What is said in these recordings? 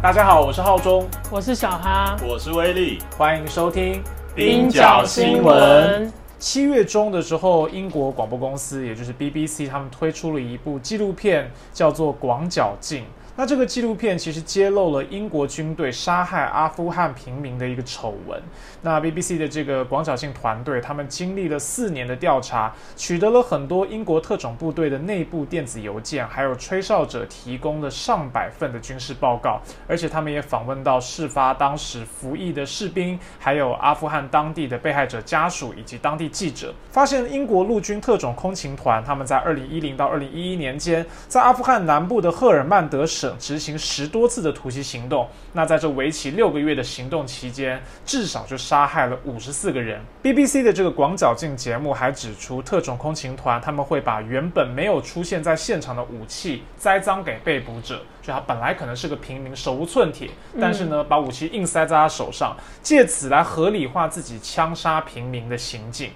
大家好，我是浩中，我是小哈，我是威力，欢迎收听冰角新闻。七月中的时候，英国广播公司，也就是 BBC，他们推出了一部纪录片，叫做《广角镜》。那这个纪录片其实揭露了英国军队杀害阿富汗平民的一个丑闻。那 BBC 的这个广角镜团队，他们经历了四年的调查，取得了很多英国特种部队的内部电子邮件，还有吹哨者提供的上百份的军事报告。而且他们也访问到事发当时服役的士兵，还有阿富汗当地的被害者家属以及当地记者，发现英国陆军特种空勤团他们在二零一零到二零一一年间，在阿富汗南部的赫尔曼德省。执行十多次的突袭行动，那在这为期六个月的行动期间，至少就杀害了五十四个人。BBC 的这个广角镜节目还指出，特种空勤团他们会把原本没有出现在现场的武器栽赃给被捕者，就他本来可能是个平民手无寸铁，但是呢，把武器硬塞在他手上，借此来合理化自己枪杀平民的行径。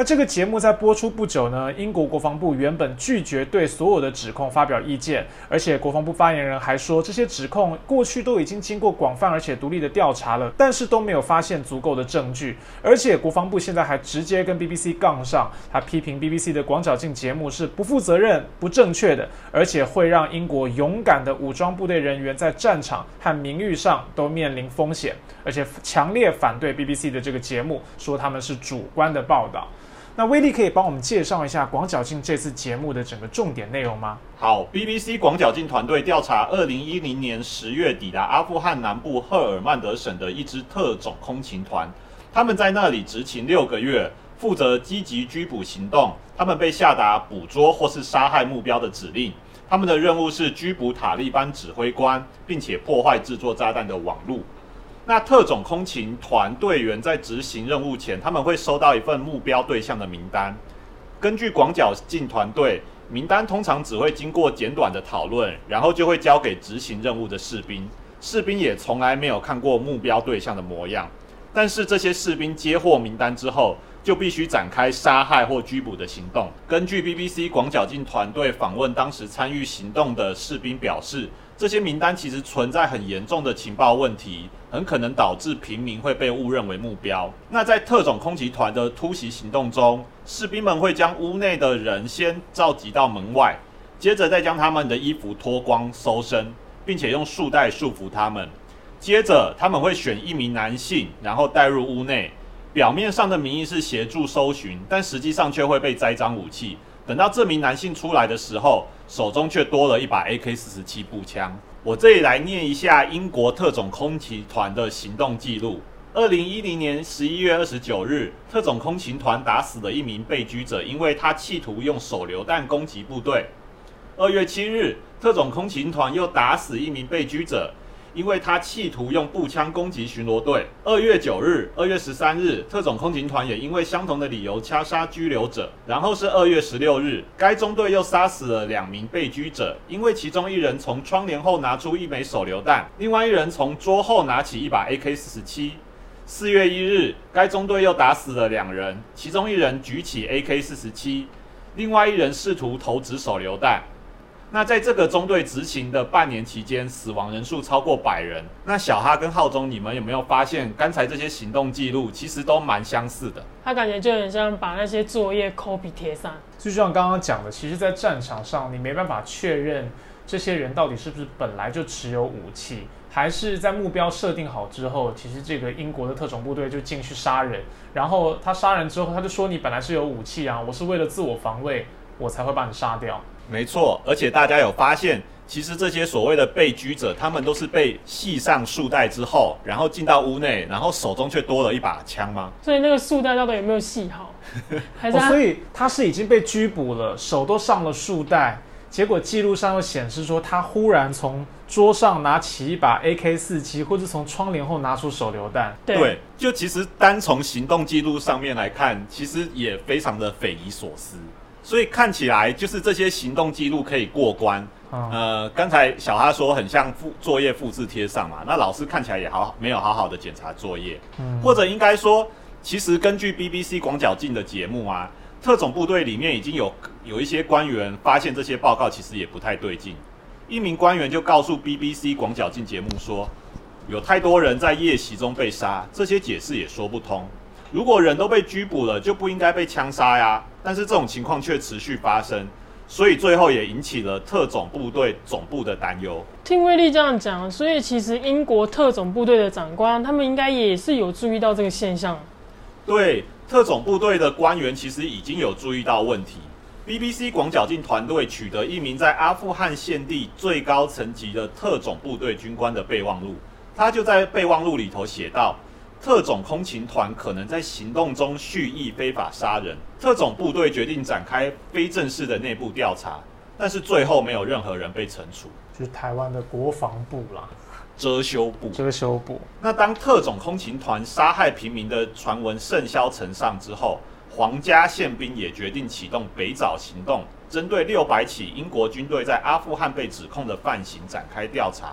那这个节目在播出不久呢，英国国防部原本拒绝对所有的指控发表意见，而且国防部发言人还说，这些指控过去都已经经过广泛而且独立的调查了，但是都没有发现足够的证据。而且国防部现在还直接跟 BBC 杠上，他批评 BBC 的广角镜节目是不负责任、不正确的，而且会让英国勇敢的武装部队人员在战场和名誉上都面临风险，而且强烈反对 BBC 的这个节目，说他们是主观的报道。那威力可以帮我们介绍一下广角镜这次节目的整个重点内容吗？好，BBC 广角镜团队调查二零一零年十月抵达阿富汗南部赫尔曼德省的一支特种空勤团，他们在那里执勤六个月，负责积极拘捕行动。他们被下达捕捉或是杀害目标的指令，他们的任务是拘捕塔利班指挥官，并且破坏制作炸弹的网路。那特种空勤团队员在执行任务前，他们会收到一份目标对象的名单。根据广角镜团队，名单通常只会经过简短的讨论，然后就会交给执行任务的士兵。士兵也从来没有看过目标对象的模样。但是这些士兵接获名单之后，就必须展开杀害或拘捕的行动。根据 BBC 广角镜团队访问当时参与行动的士兵表示。这些名单其实存在很严重的情报问题，很可能导致平民会被误认为目标。那在特种空袭团的突袭行动中，士兵们会将屋内的人先召集到门外，接着再将他们的衣服脱光搜身，并且用束带束缚他们。接着他们会选一名男性，然后带入屋内，表面上的名义是协助搜寻，但实际上却会被栽赃武器。等到这名男性出来的时候，手中却多了一把 AK 四十七步枪。我这里来念一下英国特种空勤团的行动记录：二零一零年十一月二十九日，特种空勤团打死了一名被拘者，因为他企图用手榴弹攻击部队。二月七日，特种空勤团又打死一名被拘者。因为他企图用步枪攻击巡逻队。二月九日、二月十三日，特种空勤团也因为相同的理由掐杀拘留者。然后是二月十六日，该中队又杀死了两名被拘者，因为其中一人从窗帘后拿出一枚手榴弹，另外一人从桌后拿起一把 AK 四十七。四月一日，该中队又打死了两人，其中一人举起 AK 四十七，另外一人试图投掷手榴弹。那在这个中队执勤的半年期间，死亡人数超过百人。那小哈跟浩中，你们有没有发现刚才这些行动记录其实都蛮相似的？他感觉就很像把那些作业 copy 贴上。就像刚刚讲的，其实，在战场上你没办法确认这些人到底是不是本来就持有武器，还是在目标设定好之后，其实这个英国的特种部队就进去杀人，然后他杀人之后，他就说你本来是有武器啊，我是为了自我防卫，我才会把你杀掉。没错，而且大家有发现，其实这些所谓的被拘者，他们都是被系上束带之后，然后进到屋内，然后手中却多了一把枪吗？所以那个束带到底有没有系好？还是所以他是已经被拘捕了，手都上了束带，结果记录上又显示说，他忽然从桌上拿起一把 AK 四七，或者从窗帘后拿出手榴弹。对，就其实单从行动记录上面来看，其实也非常的匪夷所思。所以看起来就是这些行动记录可以过关。呃，刚才小哈说很像复作业复制贴上嘛，那老师看起来也好没有好好的检查作业，或者应该说，其实根据 BBC 广角镜的节目啊，特种部队里面已经有有一些官员发现这些报告其实也不太对劲，一名官员就告诉 BBC 广角镜节目说，有太多人在夜袭中被杀，这些解释也说不通。如果人都被拘捕了，就不应该被枪杀呀。但是这种情况却持续发生，所以最后也引起了特种部队总部的担忧。听威利这样讲，所以其实英国特种部队的长官，他们应该也是有注意到这个现象。对，特种部队的官员其实已经有注意到问题。BBC 广角镜团队取得一名在阿富汗现地最高层级的特种部队军官的备忘录，他就在备忘录里头写道。特种空勤团可能在行动中蓄意非法杀人，特种部队决定展开非正式的内部调查，但是最后没有任何人被惩处，就是台湾的国防部啦，遮羞布。遮羞布。那当特种空勤团杀害平民的传闻甚嚣尘上之后，皇家宪兵也决定启动北找行动，针对六百起英国军队在阿富汗被指控的犯行展开调查。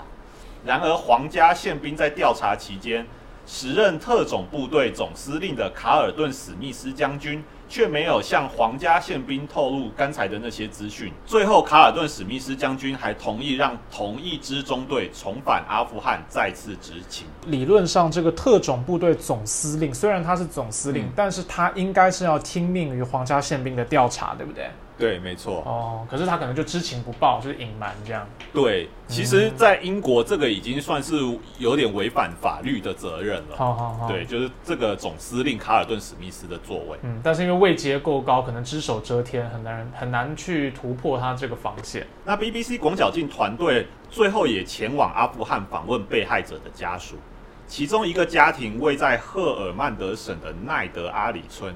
然而，皇家宪兵在调查期间。时任特种部队总司令的卡尔顿·史密斯将军却没有向皇家宪兵透露刚才的那些资讯。最后，卡尔顿·史密斯将军还同意让同一支中队重返阿富汗，再次执勤。理论上，这个特种部队总司令虽然他是总司令，但是他应该是要听命于皇家宪兵的调查，对不对？对，没错。哦，可是他可能就知情不报，就是隐瞒这样。对，其实，在英国这个已经算是有点违反法律的责任了。好好好。对，就是这个总司令卡尔顿史密斯的座位。嗯，但是因为位阶够高，可能只手遮天，很难很难去突破他这个防线。那 BBC 广角镜团队最后也前往阿富汗访问被害者的家属，其中一个家庭位在赫尔曼德省的奈德阿里村。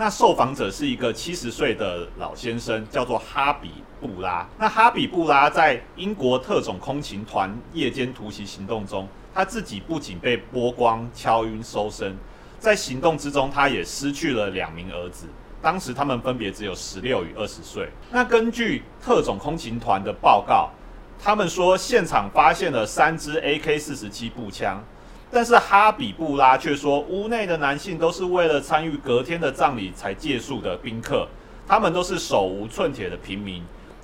那受访者是一个七十岁的老先生，叫做哈比布拉。那哈比布拉在英国特种空勤团夜间突袭行动中，他自己不仅被波光敲晕搜身，在行动之中，他也失去了两名儿子。当时他们分别只有十六与二十岁。那根据特种空勤团的报告，他们说现场发现了三支 AK 四十七步枪。但是哈比布拉却说，屋内的男性都是为了参与隔天的葬礼才借宿的宾客，他们都是手无寸铁的平民，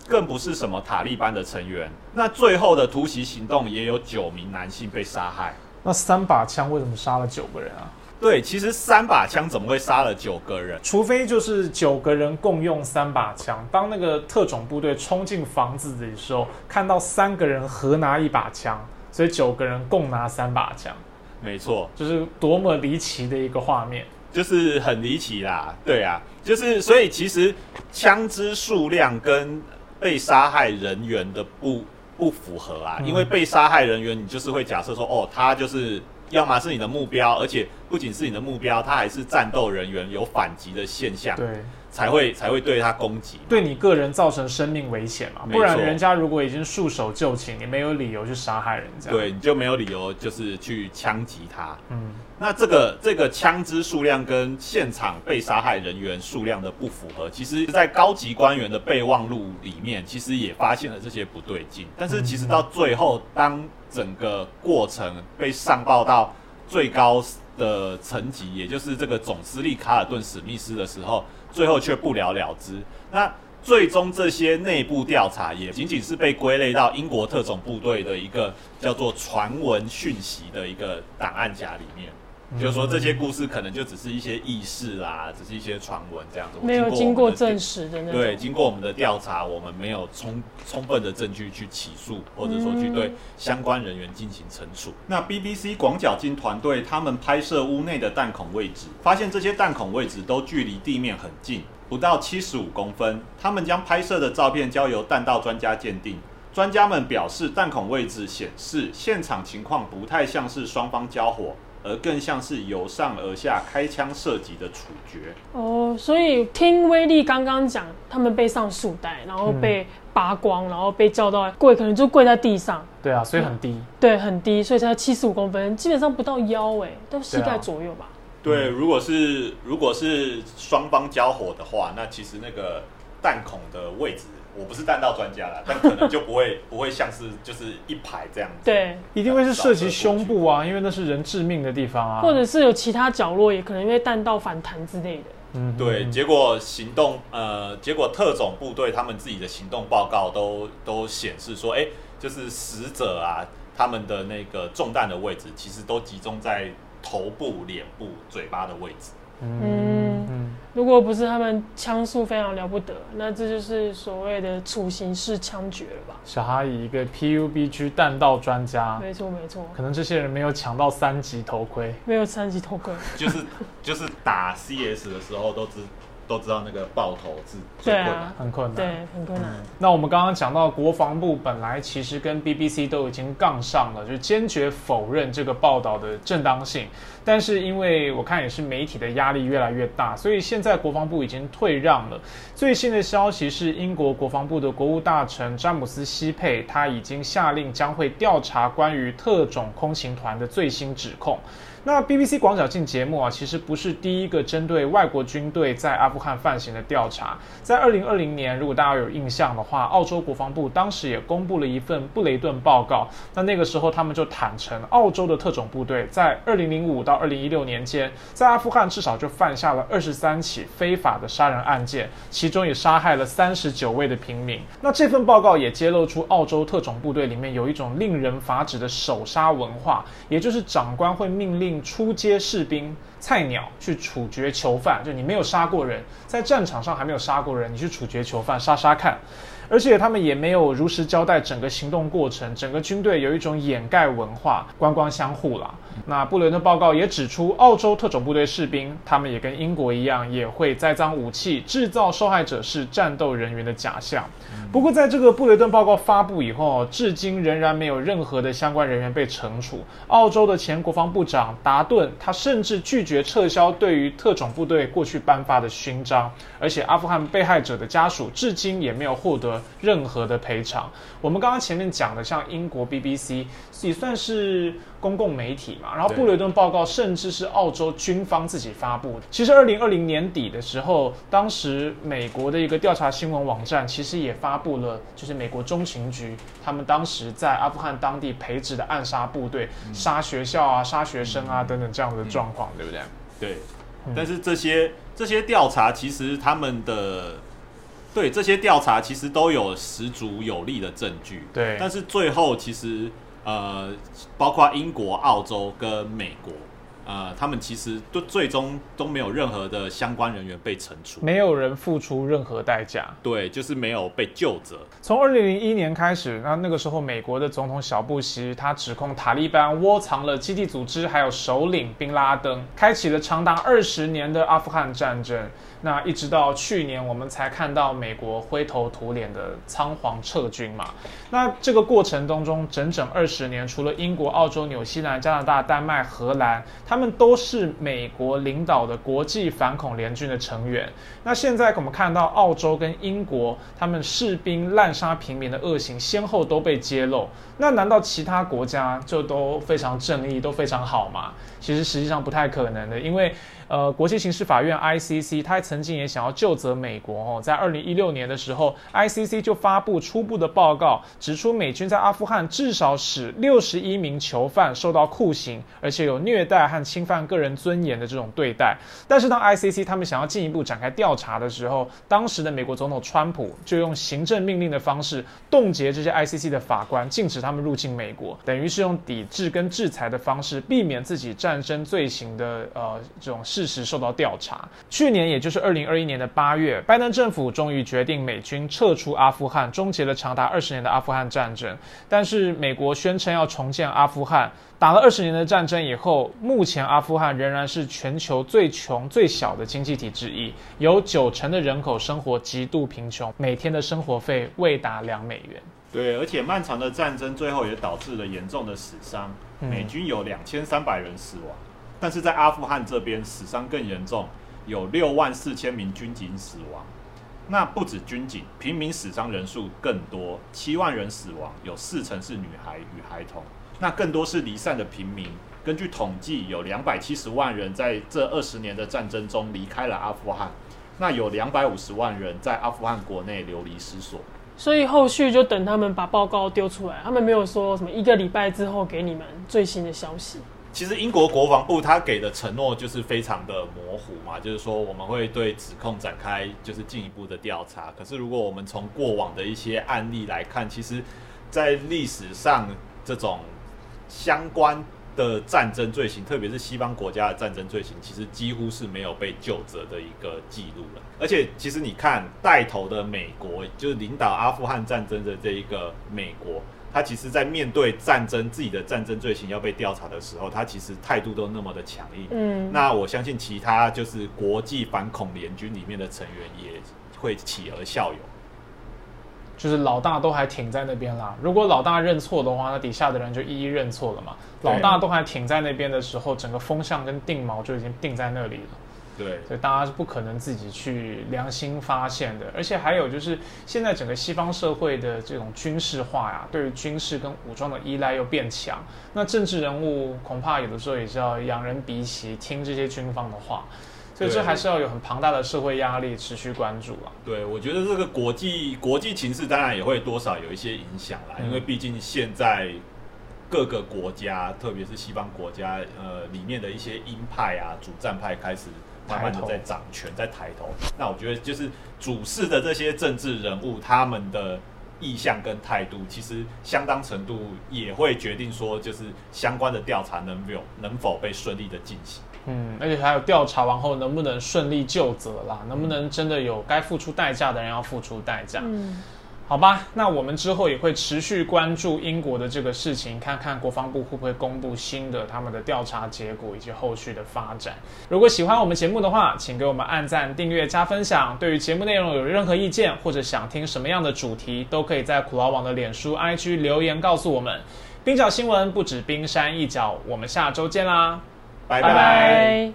更不是什么塔利班的成员。那最后的突袭行动也有九名男性被杀害。那三把枪为什么杀了九个人啊？对，其实三把枪怎么会杀了九个人？除非就是九个人共用三把枪。当那个特种部队冲进房子的时候，看到三个人合拿一把枪，所以九个人共拿三把枪。没错，就是多么离奇的一个画面，就是很离奇啦。对啊，就是所以其实枪支数量跟被杀害人员的不不符合啊，因为被杀害人员你就是会假设说，哦，他就是要么是你的目标，而且不仅是你的目标，他还是战斗人员，有反击的现象。对。才会才会对他攻击，对你个人造成生命危险嘛？不然人家如果已经束手就擒，你没有理由去杀害人家。对，你就没有理由就是去枪击他。嗯，那这个这个枪支数量跟现场被杀害人员数量的不符合，其实，在高级官员的备忘录里面，其实也发现了这些不对劲。但是，其实到最后，当整个过程被上报到最高的层级，也就是这个总司令卡尔顿史密斯的时候。最后却不了了之。那最终这些内部调查也仅仅是被归类到英国特种部队的一个叫做传闻讯息的一个档案夹里面。就是说，这些故事可能就只是一些轶事啦，只是一些传闻这样子，没有经过证实的那种。对，经过我们的调查，我们没有充充分的证据去起诉，或者说去对相关人员进行惩处。那 BBC 广角镜团队他们拍摄屋内的弹孔位置，发现这些弹孔位置都距离地面很近，不到七十五公分。他们将拍摄的照片交由弹道专家鉴定，专家们表示，弹孔位置显示现场情况不太像是双方交火。而更像是由上而下开枪射击的处决哦，所以听威力刚刚讲，他们被上束带，然后被扒光，然后被叫到跪，可能就跪在地上。对啊，所以很低。对，很低，所以才七十五公分，基本上不到腰哎，到膝盖左右吧。对，如果是如果是双方交火的话，那其实那个弹孔的位置。我不是弹道专家啦，但可能就不会不会像是就是一排这样子。对，一定会是涉及胸部啊，因为那是人致命的地方啊。或者是有其他角落，也可能因为弹道反弹之类的。嗯，对，嗯结果行动呃，结果特种部队他们自己的行动报告都都显示说，哎、就是死者啊，他们的那个中弹的位置其实都集中在头部、脸部、嘴巴的位置。嗯嗯，如果不是他们枪术非常了不得，那这就是所谓的处刑式枪决了吧？小哈以一个 PUBG 弹道专家，没错没错，可能这些人没有抢到三级头盔。没有三级头盔。就是就是打 CS 的时候都知都知道那个爆头是最困难。啊，很困难。对，很困难。那我们刚刚讲到，国防部本来其实跟 BBC 都已经杠上了，就坚决否认这个报道的正当性。但是因为我看也是媒体的压力越来越大，所以现在国防部已经退让了。最新的消息是，英国国防部的国务大臣詹姆斯·西佩他已经下令将会调查关于特种空勤团的最新指控。那 BBC 广角镜节目啊，其实不是第一个针对外国军队在阿富汗犯行的调查。在二零二零年，如果大家有印象的话，澳洲国防部当时也公布了一份布雷顿报告。那那个时候，他们就坦诚，澳洲的特种部队在二零零五到二零一六年间，在阿富汗至少就犯下了二十三起非法的杀人案件，其中也杀害了三十九位的平民。那这份报告也揭露出澳洲特种部队里面有一种令人发指的手杀文化，也就是长官会命令出街士兵菜鸟去处决囚犯，就你没有杀过人，在战场上还没有杀过人，你去处决囚犯杀杀看。而且他们也没有如实交代整个行动过程，整个军队有一种掩盖文化，官官相护了。那布雷顿报告也指出，澳洲特种部队士兵，他们也跟英国一样，也会栽赃武器，制造受害者是战斗人员的假象。不过，在这个布雷顿报告发布以后，至今仍然没有任何的相关人员被惩处。澳洲的前国防部长达顿，他甚至拒绝撤销对于特种部队过去颁发的勋章，而且阿富汗被害者的家属至今也没有获得任何的赔偿。我们刚刚前面讲的，像英国 BBC 也算是公共媒体嘛，然后布雷顿报告甚至是澳洲军方自己发布的。其实，二零二零年底的时候，当时美国的一个调查新闻网站其实也发布了，就是美国中情局他们当时在阿富汗当地培植的暗杀部队，杀学校啊、杀学生啊等等这样的状况，对不对？对，但是这些这些调查其实他们的对这些调查其实都有十足有力的证据，对。但是最后其实呃，包括英国、澳洲跟美国，呃，他们其实都最终都没有任何的相关人员被惩处，没有人付出任何代价。对，就是没有被救责。从二零零一年开始，那那个时候美国的总统小布希他指控塔利班窝藏了基地组织，还有首领宾拉登，开启了长达二十年的阿富汗战争。那一直到去年，我们才看到美国灰头土脸的仓皇撤军嘛。那这个过程当中，整整二十年，除了英国、澳洲、纽西兰、加拿大、丹麦、荷兰，他们都是美国领导的国际反恐联军的成员。那现在我们看到澳洲跟英国，他们士兵滥杀平民的恶行先后都被揭露。那难道其他国家就都非常正义，都非常好吗？其实实际上不太可能的，因为呃，国际刑事法院 ICC 他曾经也想要就责美国哦，在二零一六年的时候，ICC 就发布初步的报告，指出美军在阿富汗至少使六十一名囚犯受到酷刑，而且有虐待和侵犯个人尊严的这种对待。但是当 ICC 他们想要进一步展开调查的时候，当时的美国总统川普就用行政命令的方式冻结这些 ICC 的法官，禁止他们入境美国，等于是用抵制跟制裁的方式，避免自己战争罪行的呃这种事实受到调查。去年，也就是二零二一年的八月，拜登政府终于决定美军撤出阿富汗，终结了长达二十年的阿富汗战争。但是美国宣称要重建阿富汗。打了二十年的战争以后，目前阿富汗仍然是全球最穷、最小的经济体之一，有九成的人口生活极度贫穷，每天的生活费未达两美元。对，而且漫长的战争最后也导致了严重的死伤，嗯美军有两千三百人死亡，但是在阿富汗这边死伤更严重，有六万四千名军警死亡。那不止军警，平民死伤人数更多，七万人死亡，有四成是女孩与孩童。那更多是离散的平民。根据统计，有两百七十万人在这二十年的战争中离开了阿富汗，那有两百五十万人在阿富汗国内流离失所。所以后续就等他们把报告丢出来，他们没有说什么一个礼拜之后给你们最新的消息。其实英国国防部他给的承诺就是非常的模糊嘛，就是说我们会对指控展开就是进一步的调查。可是如果我们从过往的一些案例来看，其实，在历史上这种相关的战争罪行，特别是西方国家的战争罪行，其实几乎是没有被就责的一个记录了。而且，其实你看带头的美国，就是领导阿富汗战争的这一个美国。他其实，在面对战争自己的战争罪行要被调查的时候，他其实态度都那么的强硬。嗯，那我相信其他就是国际反恐联军里面的成员也会起而效尤，就是老大都还挺在那边啦。如果老大认错的话，那底下的人就一一认错了嘛。老大都还挺在那边的时候，整个风向跟定锚就已经定在那里了。对，所以大家是不可能自己去良心发现的，而且还有就是现在整个西方社会的这种军事化呀，对于军事跟武装的依赖又变强，那政治人物恐怕有的时候也是要仰人鼻息，听这些军方的话，所以这还是要有很庞大的社会压力持续关注啊。对，我觉得这个国际国际情势当然也会多少有一些影响啦，因为毕竟现在各个国家，特别是西方国家，呃，里面的一些鹰派啊、主战派开始。慢慢的在掌权，在抬头。那我觉得就是主事的这些政治人物，他们的意向跟态度，其实相当程度也会决定说，就是相关的调查能否能否被顺利的进行。嗯，而且还有调查完后能不能顺利就责啦，能不能真的有该付出代价的人要付出代价。嗯。好吧，那我们之后也会持续关注英国的这个事情，看看国防部会不会公布新的他们的调查结果以及后续的发展。如果喜欢我们节目的话，请给我们按赞、订阅、加分享。对于节目内容有任何意见或者想听什么样的主题，都可以在苦劳网的脸书、IG 留言告诉我们。冰角新闻不止冰山一角，我们下周见啦，拜拜。